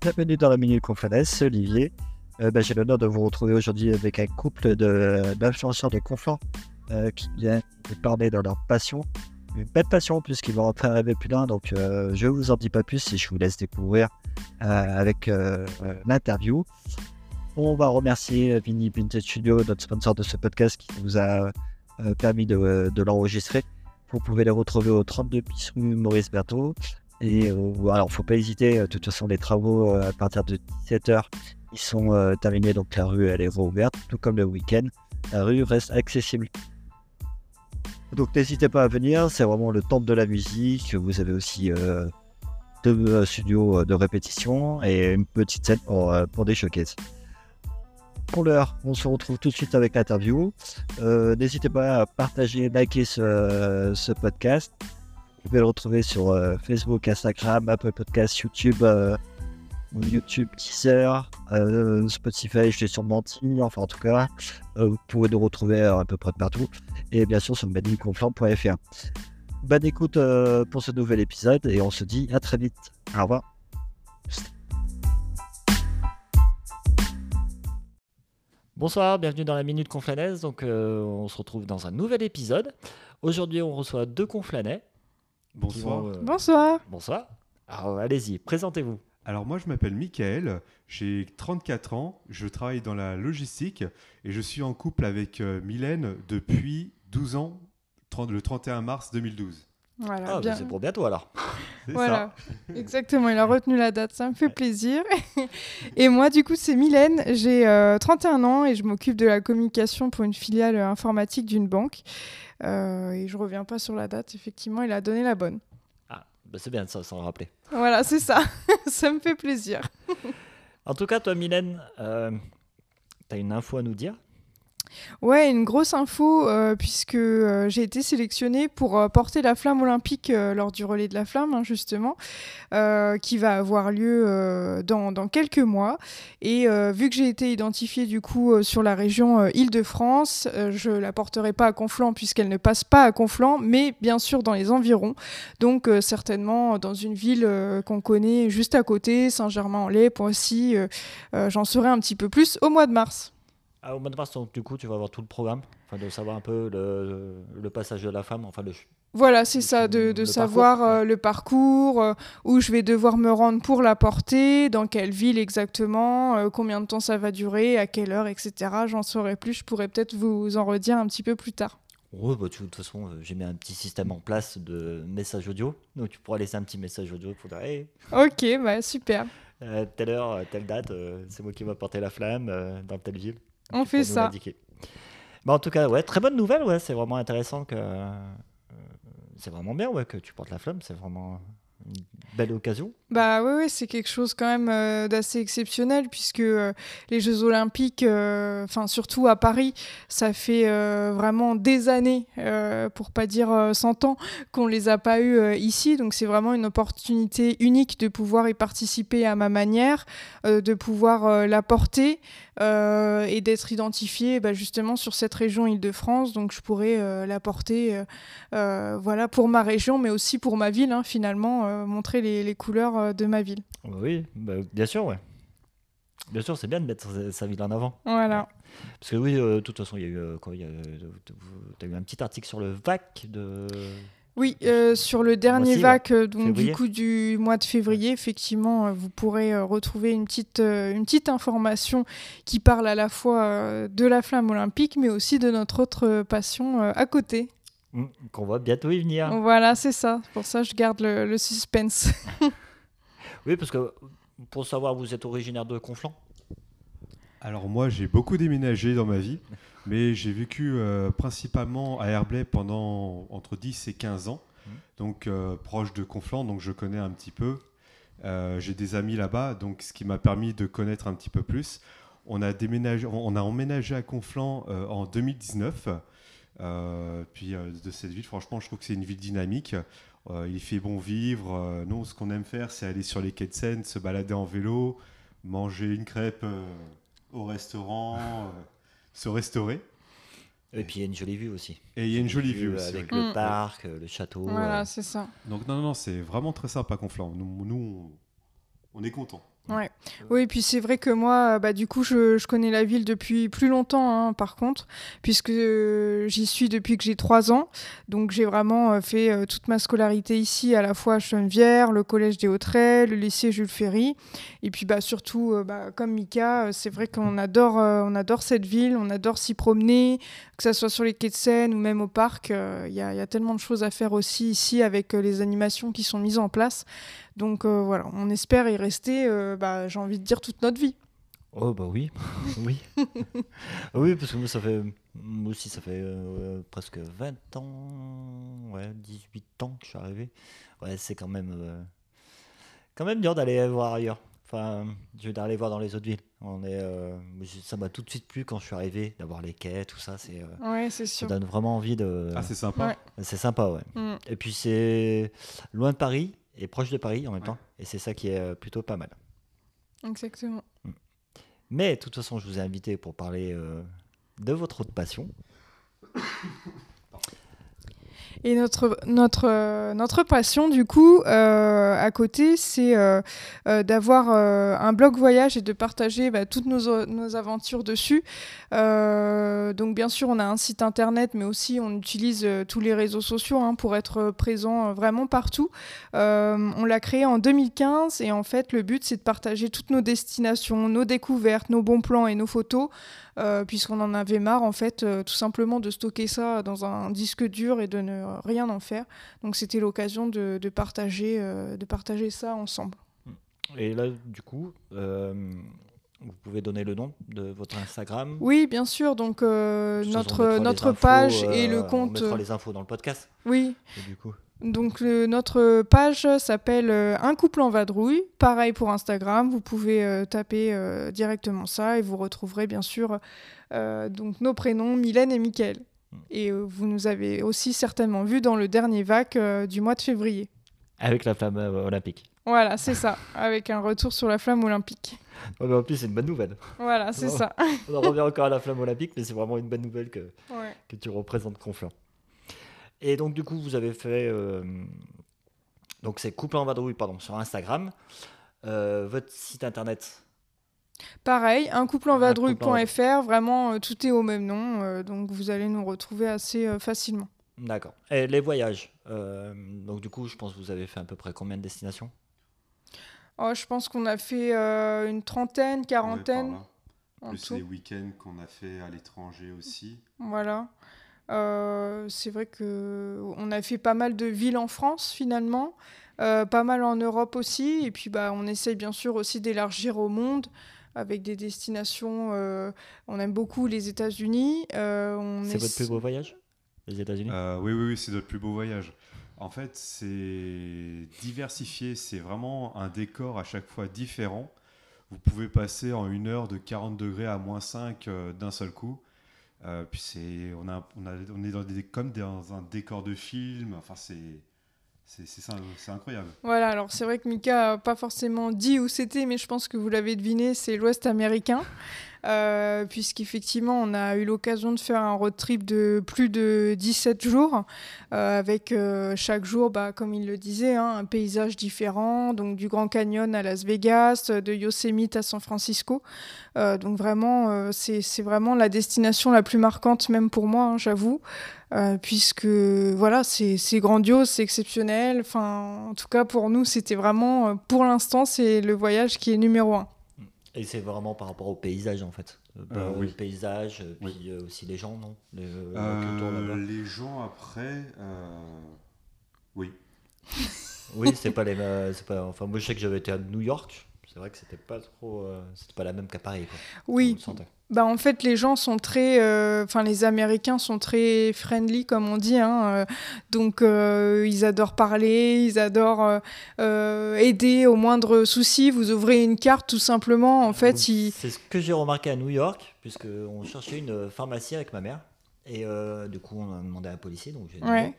Bienvenue dans la Minute c'est Olivier. Euh, bah, J'ai l'honneur de vous retrouver aujourd'hui avec un couple de- d'influenceurs de, Conflans euh, qui viennent parler de leur passion. Une belle passion puisqu'ils vont en faire rêver plus d'un, donc euh, je vous en dis pas plus et je vous laisse découvrir avec l'interview. On va remercier Vinny Vintage Studio, notre sponsor de ce podcast qui nous a permis de, de l'enregistrer. Vous pouvez les retrouver au 32 bis rue Maurice Berthaud. Et euh, alors, faut pas hésiter. euh, De toute façon, les travaux euh, à partir de 17h, ils sont euh, terminés. Donc, la rue, elle est rouverte, tout comme le week-end. La rue reste accessible. Donc, n'hésitez pas à venir. C'est vraiment le temple de la musique. Vous avez aussi deux studios de répétition et une petite scène pour, des showcases. Pour l'heure, on se retrouve tout de suite avec l'interview. N'hésitez pas à partager, liker ce podcast. Vous pouvez le retrouver sur euh, Facebook, Instagram, Apple Podcasts, YouTube, euh, YouTube, Teaser, euh, Spotify, je l'ai sûrement dit, enfin en tout cas, vous pouvez nous retrouver à peu près de partout. Et bien sûr sur badinconflant.fr. Bonne écoute pour ce nouvel épisode et on se dit à très vite. Au revoir. Bonsoir, bienvenue dans la Minute Conflanaise. Donc, on se retrouve dans un nouvel épisode. Aujourd'hui, on reçoit deux conflanais. Bonsoir. vont, euh, Bonsoir. Bonsoir. Alors, allez-y, présentez-vous. Alors moi je m'appelle Michael, j'ai 34 ans, je travaille dans la logistique et je suis en couple avec euh, Mylène depuis 12 ans, 30 le 31 mars 2012. Voilà, Ah, bah, bien. c'est pour bientôt alors. Voilà, exactement, il a retenu la date, ça me fait plaisir. et moi, du coup, c'est Mylène, j'ai euh, 31 ans et je m'occupe de la communication pour une filiale informatique d'une banque. Euh, et je reviens pas sur la date, effectivement, il a donné la bonne. Ah, bah, c'est bien de ça, s'en rappeler. Voilà, c'est ça, ça me fait plaisir. En tout cas, toi, Mylène, euh, tu as une info à nous dire? Ouais, une grosse info, euh, puisque euh, j'ai été sélectionnée pour euh, porter la flamme olympique lors du relais de la flamme, hein, justement, qui va avoir lieu dans, quelques mois. Et vu que j'ai été identifiée du coup sur la région Île-de-France, je la porterai pas à Conflans puisqu'elle ne passe pas à Conflans, mais bien sûr dans les environs. Donc certainement dans une ville qu'on connaît juste à côté, Saint-Germain-en-Laye, Poissy. J'en saurai un petit peu plus au mois de mars. Ah, Au mois de mars, donc, du coup, tu vas avoir tout le programme, enfin, de savoir un peu le, le passage de la femme, enfin, le, Voilà, c'est ça, de, de le savoir parcours, euh, le parcours, euh, où je vais devoir me rendre pour la porter, dans quelle ville exactement, euh, combien de temps ça va durer, à quelle heure, etc. J'en saurai plus, je pourrais peut-être vous en redire un petit peu plus tard. Ouais, bah, de toute façon, j'ai mis un petit système en place de message audio. Donc, tu pourras laisser un petit message audio pour dire Hey, Ok, bah super, telle heure, telle date, c'est moi qui va porter la flamme dans telle ville. On fait ça. Bah, en tout cas, ouais, très bonne nouvelle. Ouais, c'est vraiment intéressant que. euh, c'est vraiment bien ouais, que tu portes la flamme. C'est vraiment une belle occasion. Bah oui, c'est quelque chose quand même euh, d'assez exceptionnel puisque euh, les Jeux Olympiques, euh, enfin surtout à Paris, ça fait vraiment des années, pour pas dire euh, 100 ans, qu'on les a pas eu ici. Donc c'est vraiment une opportunité unique de pouvoir y participer à ma manière, de pouvoir la porter et d'être identifié bah, justement sur cette région Île-de-France. Donc je pourrais la porter, voilà, pour ma région, mais aussi pour ma ville, hein, finalement, montrer les, les couleurs euh, de ma ville. Oui, bah, bien sûr, ouais. Bien sûr, c'est bien de mettre sa, sa ville en avant. Voilà. Parce que oui, euh, de toute façon, il y a eu, euh, quoi, il y a, as eu un petit article sur le VAC de. Oui, euh, sur le dernier Voici, vac, donc Février. du coup du mois de février, effectivement, vous pourrez euh, retrouver une petite, euh, une petite information qui parle à la fois de la flamme olympique, mais aussi de notre autre passion à côté. Hmm, Qu'on va bientôt y venir. Voilà, c'est ça. Pour ça, je garde le, le suspense. Oui, parce que pour savoir, vous êtes originaire de Conflans Alors moi j'ai beaucoup déménagé dans ma vie, mais j'ai vécu euh, principalement à Herblay pendant entre 10 et 15 ans, Mhm. donc euh, proche de Conflans, donc je connais un petit peu. Euh, j'ai des amis là-bas, donc ce qui m'a permis de connaître un petit peu plus. On a déménagé, on a emménagé à Conflans en 2019. Euh, puis euh, de cette ville, franchement, je trouve que c'est une ville dynamique. Euh, il fait bon vivre. Euh, nous, ce qu'on aime faire, c'est aller sur les quais de Seine, se balader en vélo, manger une crêpe euh, au restaurant, euh, se restaurer. Et puis il y a une jolie vue aussi. Et il y a une jolie vue aussi. Avec le Mm. parc, le château. voilà, euh, c'est ça. Donc non, non, non, c'est vraiment très sympa Conflans. Nous, nous, on est contents. Ouais. Oui, puis c'est vrai que moi, bah, du coup, je, connais la ville depuis plus longtemps, hein, par contre, puisque euh, j'y suis depuis que j'ai 3 ans. Donc j'ai vraiment euh, fait euh, toute ma scolarité ici, à la fois à Chenevière, le collège des Hauts-Traits, le lycée Jules Ferry. Et puis bah, surtout, bah, comme Mika, c'est vrai qu'on adore, on adore cette ville, on adore s'y promener, que ce soit sur les quais de Seine ou même au parc. Il y, y, a tellement de choses à faire aussi ici avec les animations qui sont mises en place. Donc euh, voilà, on espère y rester, euh, bah, j'ai envie de dire, toute notre vie. Oh bah oui, oui. oui, parce que moi, ça fait, moi aussi, ça fait euh, presque 20 ans, ouais, 18 ans que je suis arrivé. Ouais, c'est quand même, quand même dur d'aller voir ailleurs. Enfin, je vais aller voir dans les autres villes. On est, ça m'a tout de suite plu quand je suis arrivé, d'avoir les quais, tout ça. C'est, ouais, c'est sûr. Ça donne vraiment envie de. Ah, c'est sympa. C'est sympa, ouais. Mm. Et puis c'est loin de Paris, et proche de Paris en même temps. Et c'est ça qui est euh, plutôt pas mal. Exactement. Mm. Mais de toute façon, je vous ai invité pour parler euh, de votre autre passion. Et notre, notre, euh, notre passion, du coup, euh, à côté, c'est euh, d'avoir un blog voyage et de partager bah, toutes nos, nos, aventures dessus. donc, bien sûr, on a un site internet, mais aussi on utilise tous les réseaux sociaux hein, pour être présent vraiment partout. on l'a créé en 2015 et en fait, le but, c'est de partager toutes nos destinations, nos découvertes, nos bons plans et nos photos. Euh, puisqu'on en avait marre en fait euh, tout simplement de stocker ça dans un disque dur et de ne rien en faire. Donc c'était l'occasion de, partager, euh, de partager ça ensemble. Et là, du coup, vous pouvez donner le nom de votre Instagram Oui, bien sûr. Donc notre, notre page et le compte. On mettra les infos dans le podcast. Oui. du coup. Donc notre page s'appelle euh, Un couple en vadrouille. Pareil pour Instagram, vous pouvez euh, taper euh, directement ça et vous retrouverez bien sûr donc nos prénoms Mylène et Mickaël. Hmm. Et vous nous avez aussi certainement vu dans le dernier VAC du mois de février. Avec la flamme olympique. Voilà, c'est ça, avec un retour sur la flamme olympique. en plus, c'est une bonne nouvelle. Voilà, c'est ça. On en revient encore à la flamme olympique, mais c'est vraiment une bonne nouvelle que, que tu représentes Conflans. Et donc, du coup, vous avez fait. Euh, donc, c'est Couple en vadrouille, pardon, sur Instagram. Euh, votre site internet? Pareil, un couple en vadrouille.fr, vraiment euh, tout est au même nom, donc vous allez nous retrouver assez facilement. D'accord. Et les voyages Donc du coup, je pense que vous avez fait à peu près combien de destinations? Oh, Je pense qu'on a fait une trentaine, quarantaine. Plus les week-ends qu'on a fait à l'étranger aussi. Voilà. Euh, c'est vrai que on a fait pas mal de villes en France finalement, euh, pas mal en Europe aussi, et puis bah, on essaye bien sûr aussi d'élargir au monde avec des destinations. Euh, on aime beaucoup les États-Unis. c'est votre plus beau voyage, les États-Unis? Oui, oui, oui, c'est notre plus beau voyage. En fait, c'est diversifié, c'est vraiment un décor à chaque fois différent. Vous pouvez passer en une heure de 40 degrés à moins 5 d'un seul coup. Euh, puis c'est, on, a, on, a, on est dans des, comme dans un décor de film. Enfin, c'est, c'est, incroyable. Voilà, alors c'est vrai que Mika n'a pas forcément dit où c'était, mais je pense que vous l'avez deviné, c'est l'Ouest américain. Euh, puisqu'effectivement, on a eu l'occasion de faire un road trip de plus de 17 jours, euh, avec euh, chaque jour, bah, comme il le disait, hein, un paysage différent, donc du Grand Canyon à Las Vegas, de Yosemite à San Francisco. donc vraiment, c'est vraiment la destination la plus marquante, même pour moi, hein, j'avoue. puisque voilà, c'est grandiose, c'est exceptionnel. Enfin, en tout cas, pour nous, c'était vraiment, pour l'instant, c'est le voyage qui est numéro un. Et c'est vraiment par rapport au paysage en fait. Euh, euh oui. Le paysage, euh, puis euh, aussi les gens, non? Les, les, gens après, oui. oui, c'est pas les. Pas, enfin, moi je sais que j'avais été à New York. C'est vrai que c'était pas trop, c'était pas la même qu'à Paris. Quoi. Oui. Bah, en fait, les gens sont très. Euh, enfin, les Américains sont très friendly, comme on dit. Hein, euh, donc, euh, ils adorent parler, ils adorent aider au moindre souci. Vous ouvrez une carte, tout simplement. En fait, C'est ce que j'ai remarqué à New York, puisqu'on cherchait une pharmacie avec ma mère. Et du coup, on a demandé à un policier. Donc, j'ai ouais.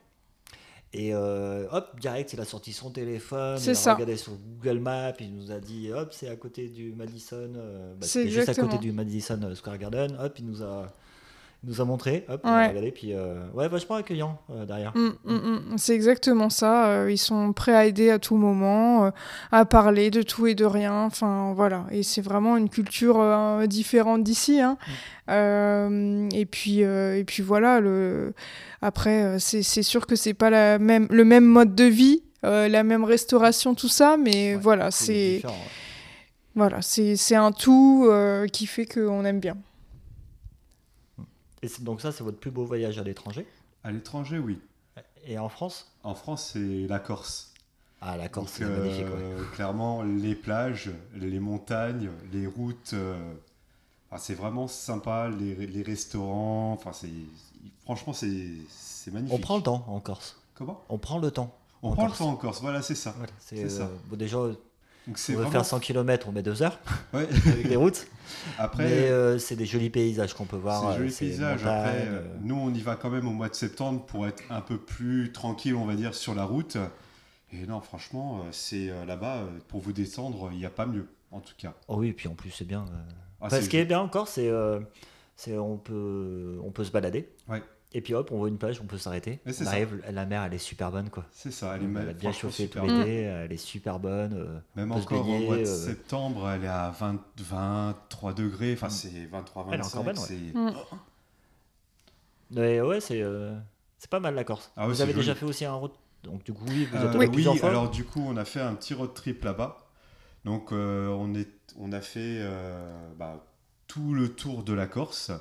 Et euh, hop, direct, il a sorti son téléphone, il a regardé sur Google Maps, il nous a dit hop, c'est à côté du Madison, euh, bah, c'est juste à côté du Madison Square Garden, hop, il nous a, nous a montré. Hop, on a Ouais. regardé, puis euh, ouais, vachement accueillant euh, derrière. Mm, mm, mm. C'est exactement ça. euh, ils sont prêts à aider à tout moment, à parler de tout et de rien. Enfin, voilà. Et c'est vraiment une culture différente d'ici. hein. Et puis, et puis voilà. Le... Après, c'est sûr que c'est pas la même, le même mode de vie, la même restauration, tout ça. Mais Ouais, voilà, c'est ouais. voilà, c'est c'est un tout euh, qui fait qu'on aime bien. Et donc ça, c'est votre plus beau voyage à l'étranger. À l'étranger, oui. Et en France En France, c'est la Corse. Ah, la Corse, c'est magnifique. ouais. euh, Clairement, les plages, les montagnes, les routes, euh, enfin, c'est vraiment sympa. Les, les restaurants, enfin, c'est franchement, c'est magnifique. On prend le temps en Corse. Comment? On prend le temps. On en prend Corse. le temps en Corse. Voilà, c'est ça. Voilà, c'est euh, bon, déjà, Donc on veut vraiment. faire 100 km, on met deux heures Ouais. avec les routes. Après, Mais euh, c'est des jolis paysages qu'on peut voir. C'est euh, joli c'est paysage. montagnes, Après, euh, euh, nous, on y va quand même au mois de septembre pour être un peu plus tranquille, on va dire, sur la route. Et non, franchement, euh, c'est euh, là-bas, euh, pour vous descendre, il n'y a pas mieux, en tout cas. Oh oui, et puis en plus, c'est bien. euh. Ah, Enfin, ce qui est bien encore, c'est euh, c'est on peut, on peut se balader. Ouais. Et puis hop, on voit une plage, on peut s'arrêter. Ça. la mer, elle est super bonne. quoi. C'est ça, elle est Elle ma- a bien franchement chauffé tout l'été, elle est super bonne. euh, Même encore baigner, au mois de euh, septembre, elle est à 20, 23 degrés, enfin Mm. c'est 23, Elle est 25. encore bonne, ouais. c'est- Mm. Mais ouais, c'est euh, c'est pas mal la Corse. Ah ouais, vous avez déjà fait aussi un road. Donc du coup, oui, vous Euh, êtes allé oui, plusieurs fois. alors du coup, on a fait un petit road trip là-bas. Donc, euh, on, est, on a fait euh, bah, tout le tour de la Corse,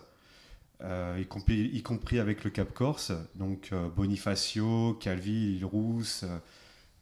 y, compris, y compris avec le Cap Corse. Donc, euh, Bonifacio, Calvi, Île Rousse, euh,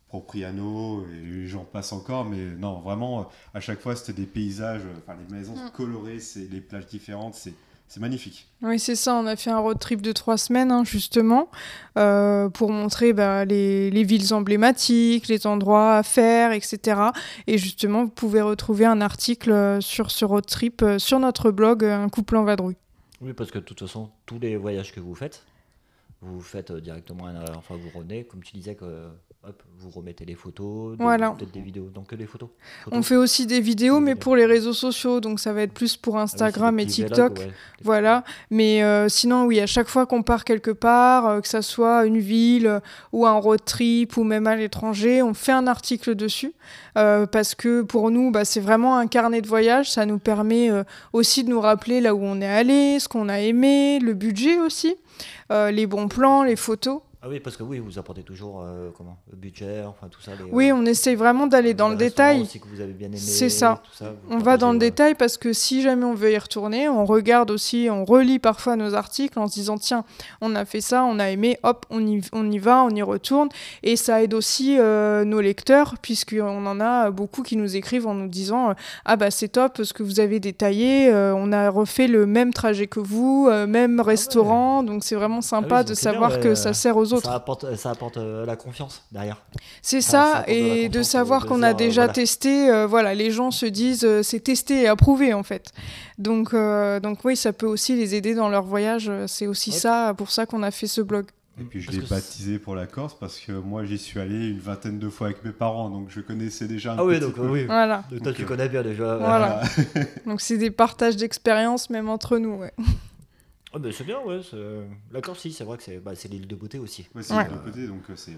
Propriano, et j'en passe encore. Mais non, vraiment, euh, à chaque fois, c'était des paysages, euh, enfin, les maisons Mm. colorées, c'est les plages différentes, c'est c'est magnifique. Oui, c'est ça. On a fait un road trip de trois semaines, hein, justement, euh, pour montrer bah, les, les villes emblématiques, les endroits à faire, etc. Et justement, vous pouvez retrouver un article euh, sur ce road trip euh, sur notre blog, euh, Un couple en vadrouille. Oui, parce que de toute façon, tous les voyages que vous faites, vous faites euh, directement, un, enfin vous revenez, comme tu disais, que hop, vous remettez les photos, des- Voilà. peut-être des vidéos, donc que les photos. On Photos. fait aussi des vidéos, Des mais vidéos. pour les réseaux sociaux, donc ça va être plus pour Ah oui, Instagram et TikTok. ouais. Voilà, mais euh, sinon, oui, à chaque fois qu'on part quelque part, euh, que ça soit une ville euh, ou un road trip ou même à l'étranger, on fait un article dessus euh, parce que pour nous, bah, c'est vraiment un carnet de voyage. Ça nous permet aussi de nous rappeler là où on est allé, ce qu'on a aimé, le budget aussi, les bons plans, les photos. Ah oui, parce que oui, vous apportez toujours euh, comment, le budget, enfin tout ça. les, Oui, euh, on essaye vraiment d'aller dans le détail. aussi que vous avez bien aimé, C'est ça. ça, On va dans le détail parce que si jamais on veut y retourner, on regarde aussi, on relit parfois nos articles en se disant tiens, on a fait ça, on a aimé, hop, on y, on y va, on y retourne. Et ça aide aussi euh, nos lecteurs, puisqu'on en a beaucoup qui nous écrivent en nous disant ah bah c'est top ce que vous avez détaillé, on a refait le même trajet que vous, même restaurant, donc c'est vraiment sympa Ah oui, de bien, savoir ouais, que ça sert aux autres. Ça apporte, ça apporte euh, la confiance derrière. C'est ça et de savoir qu'on a euh, déjà voilà. testé, euh, voilà, les gens se disent euh, c'est testé et approuvé en fait. Donc, euh, donc oui, ça peut aussi les aider dans leur voyage. euh, C'est aussi Ouais. ça, pour ça qu'on a fait ce blog. Et puis je l'ai baptisé pour la Corse parce que moi j'y suis allé une vingtaine de fois avec mes parents, donc je connaissais déjà un Ah oui, petit donc peu. euh, oui. Voilà. Donc, toi, tu euh, connais bien déjà. Voilà. Donc c'est des partages d'expériences même entre nous. ouais. Ah, bah, c'est bien, ouais. c'est- La Corse, si, c'est vrai que c'est bah, c'est l'île de beauté aussi. Ouais, c'est Ouais. de côté, donc euh, c'est.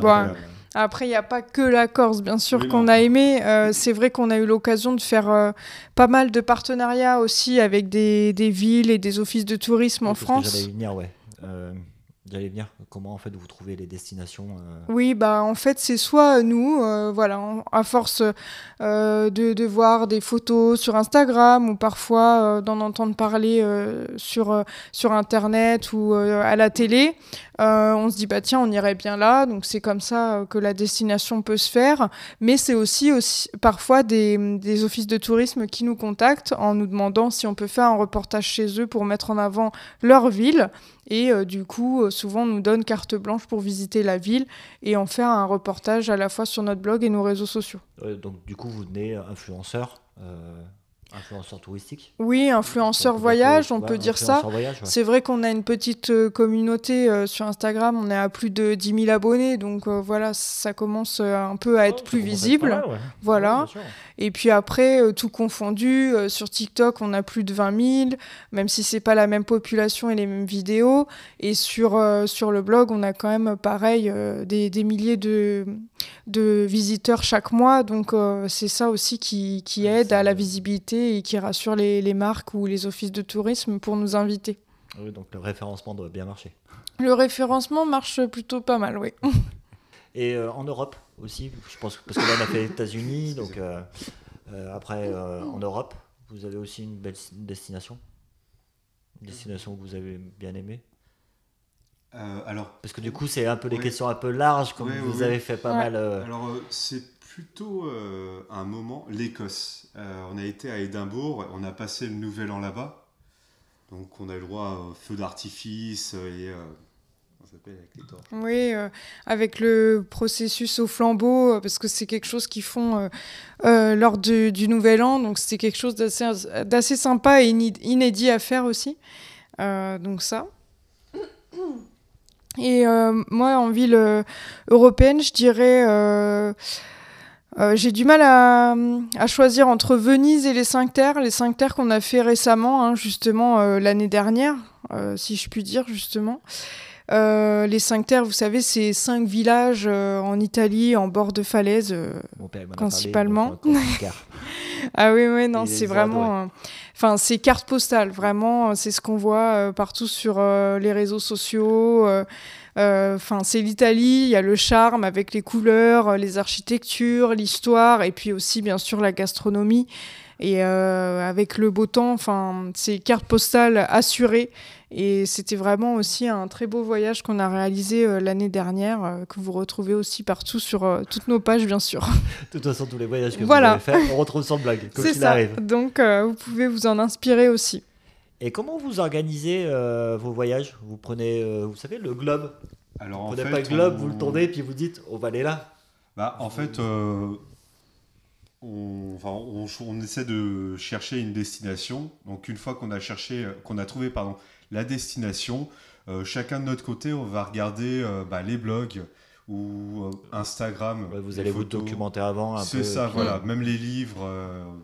Bon. Après, il n'y a pas que la Corse, bien sûr, Oui, qu'on a aimé. Euh, c'est vrai qu'on a eu l'occasion de faire euh, pas mal de partenariats aussi avec des, des villes et des offices de tourisme en France. J'allais venir, ouais. Euh, J'allais venir. Comment en fait vous trouvez les destinations euh, Oui, bah en fait c'est soit nous, euh, voilà, à force euh, de, de voir des photos sur Instagram ou parfois d'en entendre parler sur, sur Internet ou à la télé, on se dit bah tiens on irait bien là, donc c'est comme ça que la destination peut se faire. Mais c'est aussi, aussi parfois des, des offices de tourisme qui nous contactent en nous demandant si on peut faire un reportage chez eux pour mettre en avant leur ville. Et euh, du coup, euh, souvent, on nous donne carte blanche pour visiter la ville et en faire un reportage à la fois sur notre blog et nos réseaux sociaux. Donc du coup, vous venez influenceur. Influenceur touristique Oui, influenceur On voyage, on ouais, peut dire ça. ouais. C'est vrai qu'on a une petite euh, communauté euh, sur Instagram, on est à plus de 10 000 abonnés, donc euh, voilà, ça commence un peu à être Oh, plus visible. pas mal, ouais. Voilà. Et puis après, euh, tout confondu, sur TikTok, on a plus de 20 000, même si c'est pas la même population et les mêmes vidéos. Et sur, sur le blog, on a quand même, pareil, des, des milliers de, de visiteurs chaque mois. Donc c'est ça aussi qui, qui aide à la visibilité et qui rassure les, les marques ou les offices de tourisme pour nous inviter. Oui, donc le référencement doit bien marcher. Le référencement marche plutôt pas mal, oui. Et euh, en Europe aussi, je pense, parce que là on a fait les États-Unis, donc euh, euh, après euh, en Europe, vous avez aussi une belle destination Une destination que vous avez bien aimée Euh, alors, Parce que du coup, c'est un peu des Ouais. questions un peu larges, comme Ouais, vous ouais, avez fait pas Ouais. mal. euh, alors euh, c'est plutôt euh, un moment, l'Écosse. Euh, on a été à Édimbourg, on a passé le nouvel an là-bas. Donc on a le droit au feu d'artifice et... euh, avec les torches Oui, euh, avec le processus au flambeau, parce que c'est quelque chose qu'ils font euh, euh, lors du, du Nouvel An, donc c'était quelque chose d'assez sympa et inédit à faire aussi. Euh, donc ça. Et euh, moi, en ville euh, européenne, je dirais... euh, euh, j'ai du mal à, à choisir entre Venise et les Cinq Terres. Les Cinq Terres qu'on a fait récemment, hein, justement euh, l'année dernière, euh, si je puis dire, justement. Euh, les Cinq Terres, vous savez, c'est cinq villages euh, en Italie, en bord de falaise. euh. principalement. parlé, Ah oui, oui, non, c'est vraiment. euh, Enfin, c'est carte postale, vraiment. euh, C'est ce qu'on voit euh, partout sur euh, les réseaux sociaux. Enfin, c'est l'Italie. Il y a le charme avec les couleurs, les architectures, l'histoire, et puis aussi, bien sûr, la gastronomie. Et avec le beau temps, enfin, c'est carte postale assurée. Et c'était vraiment aussi un très beau voyage qu'on a réalisé euh, l'année dernière, euh, que vous retrouvez aussi partout sur euh, toutes nos pages, bien sûr. De toute façon, tous les voyages que Voilà. vous avez fait, on retrouve le blog, quoi C'est qu'il ça. arrive. Donc, euh, vous pouvez vous en inspirer aussi. Et comment vous organisez euh, vos voyages? Vous prenez, euh, vous savez, le globe? Alors Vous en prenez fait, pas le globe, on- vous le tournez, puis vous dites, on va aller là. Bah, en fait, euh, on, enfin, on, on essaie de chercher une destination. Donc, une fois qu'on a cherché, qu'on a trouvé, pardon, la destination, euh, chacun de notre côté, on va regarder euh, bah, les blogs ou euh, Instagram. Ouais, vous allez vous documenter avant. C'est ça, voilà. Même les livres,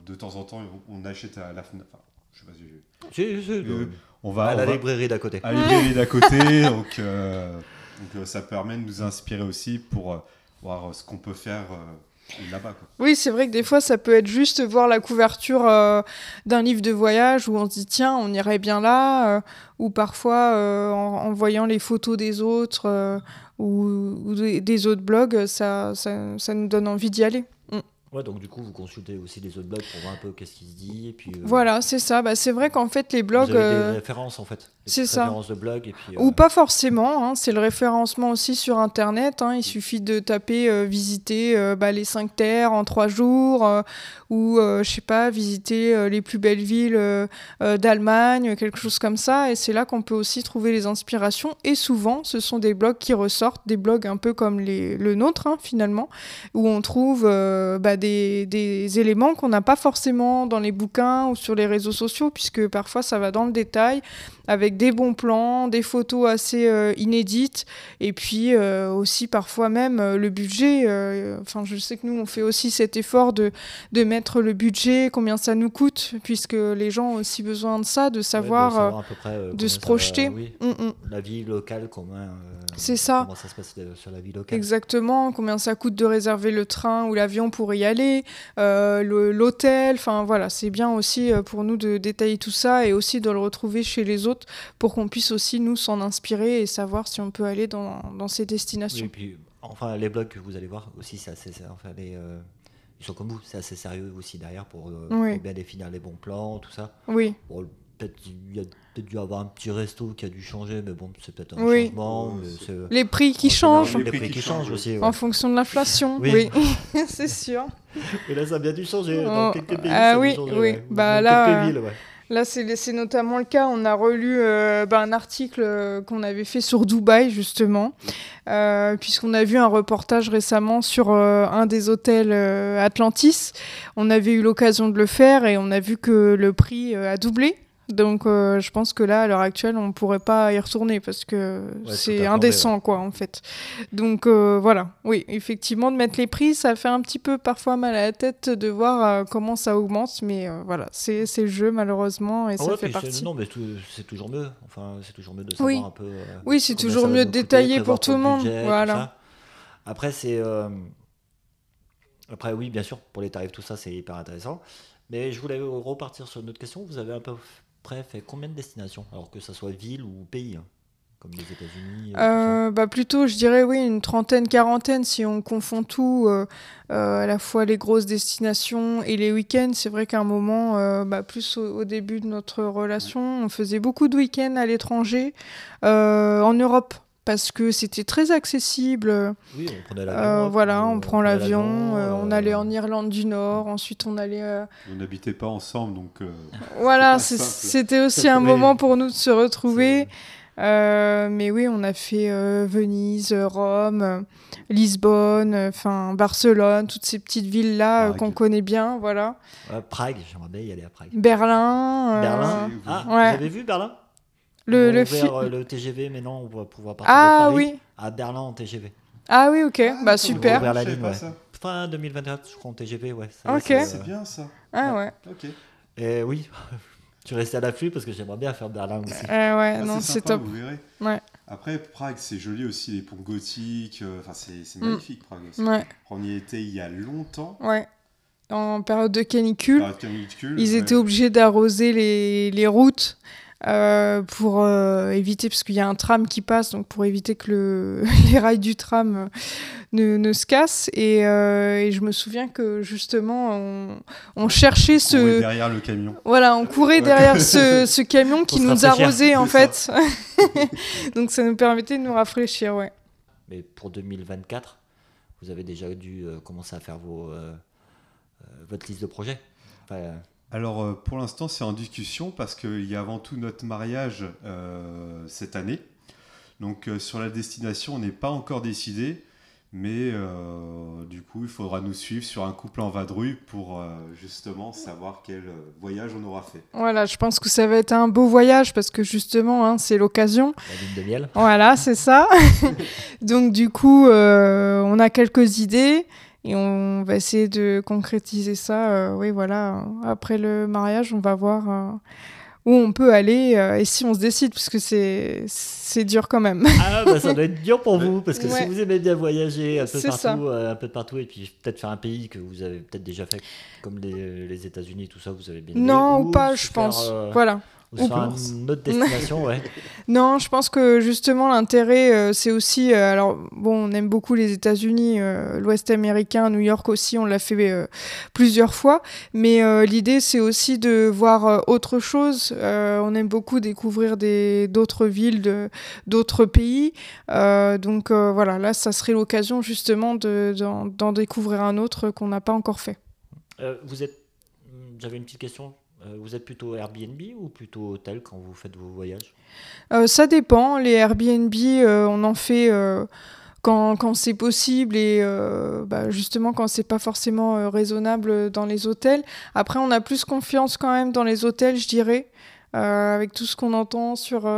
de temps en temps, on achète à la FNAC. Enfin, je sais pas si j'ai- Si, si, Euh, on va, à on la va- librairie d'à côté. à la librairie d'à côté. donc, euh, donc, euh, ça permet de nous inspirer aussi pour voir ce qu'on peut faire. Oui, c'est vrai que des fois, ça peut être juste voir la couverture euh, d'un livre de voyage où on se dit, tiens, on irait bien là, euh, ou parfois euh, en, voyant les photos des autres ou, ou des, des autres blogs, ça, ça, ça nous donne envie d'y aller. Ouais, donc du coup, vous consultez aussi les autres blogs pour voir un peu qu'est-ce qui se dit. Et puis, euh, Voilà, c'est ça. Bah, c'est vrai qu'en fait, les vous blogs... avez euh, des références en fait. C'est ça. références de blogs. Et puis, euh, Ou pas forcément, hein, c'est le référencement aussi sur Internet. hein, il suffit de taper euh, visiter euh, bah, les cinq terres en trois jours, euh, ou euh, je sais pas, visiter euh, les plus belles villes euh, euh, d'Allemagne, quelque chose comme ça. Et c'est là qu'on peut aussi trouver les inspirations. Et souvent, ce sont des blogs qui ressortent, des blogs un peu comme les, le nôtre hein, finalement, où on trouve euh, bah, des, éléments qu'on n'a pas forcément dans les bouquins ou sur les réseaux sociaux, puisque parfois ça va dans le détail avec des bons plans, des photos assez euh, inédites, et puis euh, aussi parfois même euh, le budget. Enfin, je sais que nous, on fait aussi cet effort de, de mettre le budget, combien ça nous coûte, puisque les gens ont aussi besoin de ça, de ouais, savoir. à peu près, de se va- projeter. oui, hum, hum. la vie locale, comment, C'est ça. comment ça se passe sur la vie locale. Exactement, combien ça coûte de réserver le train ou l'avion pour y aller, le- l'hôtel, enfin voilà, c'est bien aussi pour nous de détailler tout ça et aussi de le retrouver chez les autres pour qu'on puisse aussi nous s'en inspirer et savoir si on peut aller dans, dans ces Oui, destinations. et puis, enfin, les blogs que vous allez voir aussi, c'est assez, c'est- enfin, les, euh, ils sont comme vous, c'est assez sérieux aussi derrière pour, euh, Oui. pour bien définir les bons plans, tout ça. Oui, Bon, peut-être il y a peut-être dû avoir un petit resto qui a dû changer, mais bon, c'est peut-être un Oui. changement. Mais les prix qui changent Les, Les prix, prix qui changent aussi. ouais. en fonction de l'inflation. Oui. Oui, c'est sûr. Et là, ça a bien dû changer Oh, dans quelques pays. ah ça a dû oui, changer, oui. ouais. Bah Dans là, quelques villes, ouais. Là, c'est notamment le cas. On a relu euh, bah, un article euh, qu'on avait fait sur Dubaï, justement, euh, puisqu'on a vu un reportage récemment sur un des hôtels Atlantis. On avait eu l'occasion de le faire et on a vu que le prix a doublé. Donc, euh, je pense que là, à l'heure actuelle, on ne pourrait pas y retourner parce que c'est indécent, quoi, en fait. Donc, euh, voilà. Oui, effectivement, de mettre les prix, ça fait un petit peu parfois mal à la tête de voir euh, comment ça augmente. Mais voilà, c'est le jeu, malheureusement, et Ah ça ouais, fait partie. Non, mais c'est toujours mieux. Enfin, c'est toujours mieux de savoir Oui. un peu. Oui, c'est toujours mieux de détailler pour tout le monde, budget, voilà. Après, c'est. Après, oui, bien sûr, pour les tarifs, tout ça, c'est hyper intéressant. Mais je voulais repartir sur une autre question. Vous avez à peu près fait combien de destinations Alors que ça soit ville ou pays hein, Comme les États-Unis. euh. Euh, bah plutôt, je dirais oui, une trentaine, quarantaine, si on confond tout, euh, euh, à la fois les grosses destinations et les week-ends. C'est vrai qu'à un moment, bah, plus au, au début de notre relation, on faisait beaucoup de week-ends à l'étranger, en Europe, parce que c'était très accessible. Oui, on prenait l'avion. Euh, voilà, on prend l'avion, euh, on euh, allait en Irlande du Nord, ensuite on allait... euh, On n'habitait pas ensemble, donc euh, Voilà, c'était aussi un Oui. moment pour nous de se retrouver. Euh, mais oui, on a fait euh, Venise, Rome, euh, Lisbonne, euh, enfin Barcelone, toutes ces petites villes-là euh, Prague. qu'on connaît bien, voilà. euh, Prague, j'aimerais bien y aller à Prague. Berlin. euh, Berlin. Ah, Ouais. vous avez vu Berlin? Le, le ouvert, euh, le TGV, mais non, on va pouvoir partir Ah de Paris oui. à Berlin en TGV. Ah oui, ok. Ah, bah super. ouvert la ligne, ouais. Fin 2024, je crois, en TGV, ouais. ça, Ok. c'est, euh, bien ça. Ah ouais. Ok. Et oui, je suis resté à l'affût parce que j'aimerais bien faire Berlin aussi. Euh, ouais, Ah, non, c'est top. Vous verrez. Ouais. Après, Prague, c'est joli aussi, les ponts gothiques. euh, Enfin, c'est c'est Mm. magnifique, Prague aussi. Ouais, On y était il y a longtemps. ouais. En période de canicule, Période canicule, ils ouais. étaient obligés d'arroser les, les routes euh, pour euh, éviter, parce qu'il y a un tram qui passe, donc pour éviter que le, les rails du tram euh, ne, ne se cassent. Et, euh, et je me souviens que justement, on, on cherchait On courait ce. derrière le camion. Voilà, on courait derrière ce, ce camion qui nous arrosait en fait. donc ça nous permettait de nous rafraîchir, ouais. Mais pour 2024, vous avez déjà dû euh, commencer à faire vos, votre liste de projets. Enfin, euh, Alors, euh, pour l'instant, c'est en discussion parce qu'il y a avant tout notre mariage euh, cette année. Donc, euh, sur la destination, on n'est pas encore décidé. Mais euh, du coup, il faudra nous suivre sur un couple en vadrouille pour euh, justement savoir quel voyage on aura fait. Voilà, je pense que ça va être un beau voyage parce que justement, hein, c'est l'occasion. la ligne de miel. Voilà, c'est ça. Donc du coup, euh, on a quelques idées et on va essayer de concrétiser ça. euh, oui, voilà. Après le mariage, on va voir euh, où on peut aller euh, et si on se décide, parce que c'est c'est dur quand même. Ah, bah ça doit être dur pour vous, parce que Ouais. si vous aimez bien voyager un peu partout, euh, un peu de partout, et puis peut-être faire un pays que vous avez peut-être déjà fait, comme les, les États-Unis, tout ça, vous avez bien aimé, non, ou pas, je pense. euh, Voilà. Ou plus. une autre destination, ouais. Non, je pense que justement l'intérêt, euh, c'est aussi, euh, alors bon, on aime beaucoup les États-Unis, euh, l'Ouest américain, New York aussi, on l'a fait plusieurs fois, mais l'idée c'est aussi de voir autre chose. On aime beaucoup découvrir des d'autres villes, de d'autres pays, donc voilà, là ça serait l'occasion justement de d'en découvrir un autre qu'on n'a pas encore fait. Vous êtes, j'avais une petite question. Euh, vous êtes plutôt Airbnb ou plutôt hôtel quand vous faites vos voyages Euh, ça dépend. Les Airbnb, euh, on en fait quand, c'est possible et bah, justement quand c'est pas forcément raisonnable dans les hôtels. Après, on a plus confiance quand même dans les hôtels, je dirais, avec tout ce qu'on entend sur,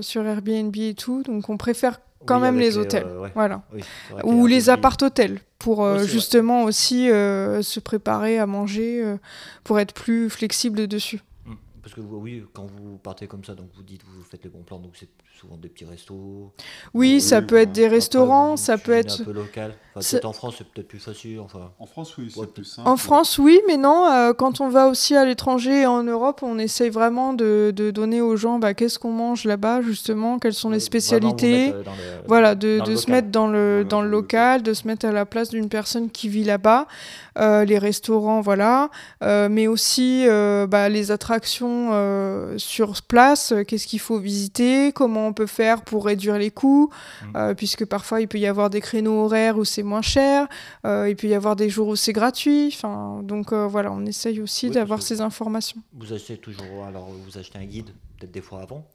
sur Airbnb et tout. Donc, on préfère quand Oui, même les hôtels. euh, ouais. Voilà. Oui, Ou les appart-hôtels pour euh, justement aussi euh, se préparer à manger, pour être plus flexible dessus. Parce que vous- oui, quand vous partez comme ça, donc vous dites vous faites les bons plans, donc c'est souvent des petits restos. Oui, Oui, ça peut être des restaurants, ça peut être... un peu local. Enfin, en France, c'est peut-être plus facile. Enfin, En France, oui, c'est Ouais, plus simple. En France, oui, mais non, euh, quand on va aussi à l'étranger et en Europe, on essaye vraiment de, de donner aux gens bah, qu'est-ce qu'on mange là-bas, justement, quelles sont les euh, spécialités. vraiment euh, Voilà, de, se mettre dans le, dans le local, de se mettre à la place d'une personne qui vit là-bas, euh, les restaurants, voilà, euh, mais aussi euh, bah, les attractions euh, sur place, euh, qu'est-ce qu'il faut visiter, comment on peut faire pour réduire les coûts, Mm. euh, puisque parfois il peut y avoir des créneaux horaires où c'est moins cher. Il peut y avoir des jours où c'est gratuit. Donc voilà, on essaye aussi Oui, d'avoir ces informations. Vous achetez toujours, alors vous achetez un guide, peut-être des fois avant,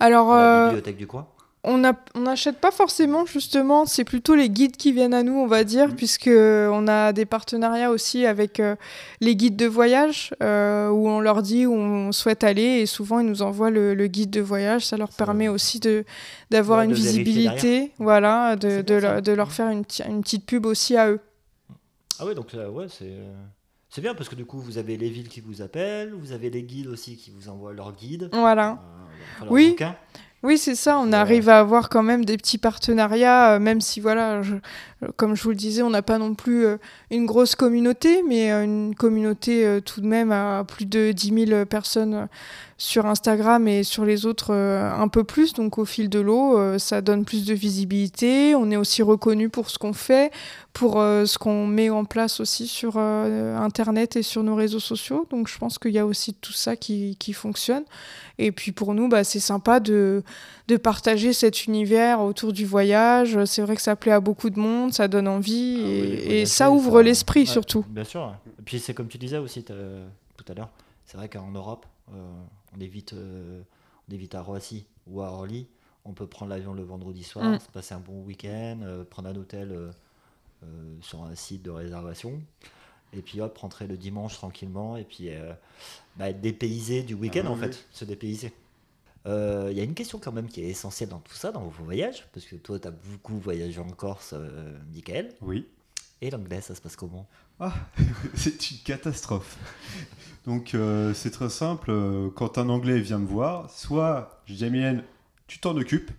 Alors, à la bibliothèque du coin? On n'achète pas forcément justement, c'est plutôt les guides qui viennent à nous, on va dire, Mhm. puisque on a des partenariats aussi avec euh, les guides de voyage, euh, où on leur dit où on souhaite aller, et souvent ils nous envoient le, le guide de voyage. Ça leur Ça- permet aussi de d'avoir Ouais, une de visibilité, voilà, de, de, leur- de leur faire une, une petite pub aussi à eux. Ah ouais, donc ouais, c'est euh, c'est bien parce que du coup, vous avez les villes qui vous appellent, vous avez les guides aussi qui vous envoient leurs guides. Voilà. euh, enfin, leurs Oui. bouquins. Oui, c'est ça. On arrive à avoir quand même des petits partenariats, euh, même si, voilà, je- euh, comme je vous le disais, on n'a pas non plus euh, une grosse communauté, mais euh, une communauté tout de même à plus de 10 000 personnes sur Instagram et sur les autres un peu plus. Donc, au fil de l'eau, ça donne plus de visibilité. On est aussi reconnu pour ce qu'on fait, pour euh, ce qu'on met en place aussi sur euh, Internet et sur nos réseaux sociaux. Donc, je pense qu'il y a aussi tout ça qui, qui fonctionne. Et puis pour nous, bah, c'est sympa de, de partager cet univers autour du voyage. C'est vrai que ça plaît à beaucoup de monde, ça donne envie Ah et, ça ouvre ça- l'esprit ouais, surtout. Bien sûr. Et puis c'est comme tu disais aussi tout à l'heure, c'est vrai qu'en Europe, euh, on, évite, on évite à Roissy ou à Orly. On peut prendre l'avion le vendredi soir, Mm. se passer un bon week-end, prendre un hôtel sur un site de réservation. Et puis hop, rentrer le dimanche tranquillement et puis euh, bah, être dépaysé du week-end Ah en oui, fait, se dépayser. Euh, Il y a une question quand même qui est essentielle dans tout ça, dans vos voyages, parce que toi, tu as beaucoup voyagé en Corse, euh, Michael. Oui. Et l'anglais, ça se passe comment? C'est une catastrophe. Donc euh, c'est très simple. euh, Quand un Anglais vient me voir, soit je dis à Mylène, tu t'en occupes,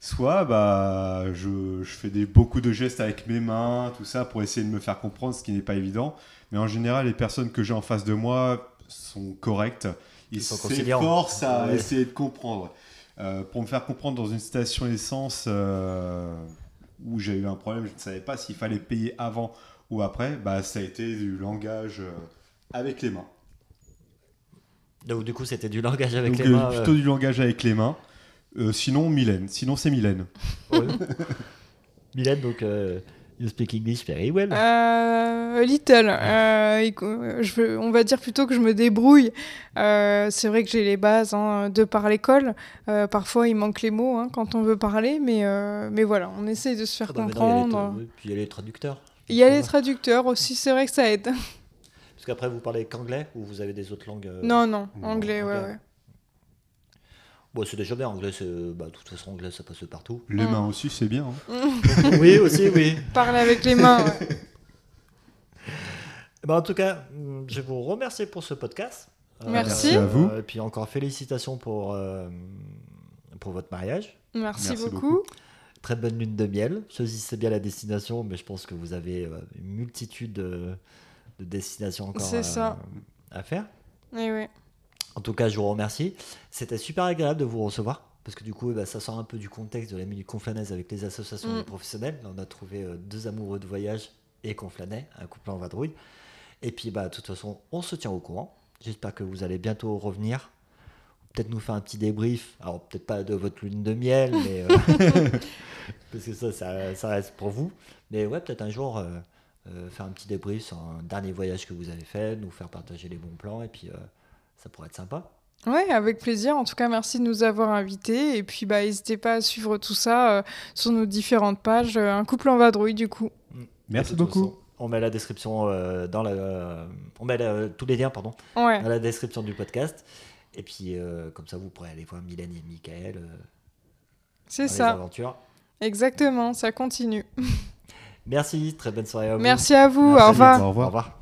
soit bah je, je fais des, beaucoup de gestes avec mes mains, tout ça pour essayer de me faire comprendre, ce qui n'est pas évident. Mais en général, les personnes que j'ai en face de moi sont correctes. Ils Ils s'efforcent à Ouais. essayer de comprendre. Euh, pour me faire comprendre dans une station essence euh, où j'ai eu un problème, je ne savais pas s'il fallait payer avant ou après, bah, ça a été du langage euh, avec les mains. Donc du coup, c'était du langage avec Donc les mains. plutôt du langage avec les mains. Euh, sinon, Mylène. Sinon, c'est Mylène. ouais. Mylène, donc, euh, you speak English very well. Euh, little. Euh, écou- je veux- on va dire plutôt que je me débrouille. Euh, c'est vrai que j'ai les bases hein, de par l'école. Euh, parfois, il manque les mots hein, quand on veut parler, mais, euh, mais voilà, on essaye de se faire Ah bah, comprendre. oui, puis il y a les traducteurs. Il y a les traducteurs aussi, c'est vrai que ça aide. Parce qu'après, vous parlez qu'anglais ou vous avez des autres langues euh, Non, non, non, anglais, ouais, anglais. ouais. Bon, c'est déjà bien. Anglais, c'est... Bah, de toute façon, anglais, ça passe partout. Les Mm. mains aussi, c'est bien. hein. oui, aussi, oui. Parler avec les mains. ouais. Bah, en tout cas, hum, je vous remercie pour ce podcast. Euh, Merci. À vous. Et puis encore félicitations pour, euh, pour votre mariage. Merci, Merci beaucoup. beaucoup. Très bonne lune de miel. Choisissez bien la destination, mais je pense que vous avez euh, une multitude de, de destinations encore C'est à, ça. à faire. Et ouais. En tout cas, je vous remercie. C'était super agréable de vous recevoir. Parce que du coup, bah, ça sort un peu du contexte de la minute conflanaise avec les associations Mm. de professionnels. Là, on a trouvé euh, deux amoureux de voyage et conflanais, un couple en vadrouille. Et puis, bah, de toute façon, on se tient au courant. J'espère que vous allez bientôt revenir. Peut-être nous faire un petit débrief. Alors, peut-être pas de votre lune de miel, mais. euh, parce que ça, ça, ça reste pour vous. Mais ouais, peut-être un jour, euh, euh, faire un petit débrief sur un dernier voyage que vous avez fait, nous faire partager les bons plans. Et puis, ça pourrait être sympa. Ouais, avec plaisir. En tout cas, merci de nous avoir invités. Et puis, bah, n'hésitez pas à suivre tout ça euh, sur nos différentes pages. Euh, Un couple en vadrouille, du coup. Merci De toute beaucoup. façon, On met la description euh, dans la, euh, on met la- tous les liens pardon Ouais, dans la description du podcast. Et puis euh, comme ça vous pourrez aller voir Mylène et Michael euh, c'est dans les ça. aventures. Exactement, ça continue. Merci, très bonne soirée à vous. Merci à vous. Merci, Au revoir. Au revoir. Au revoir.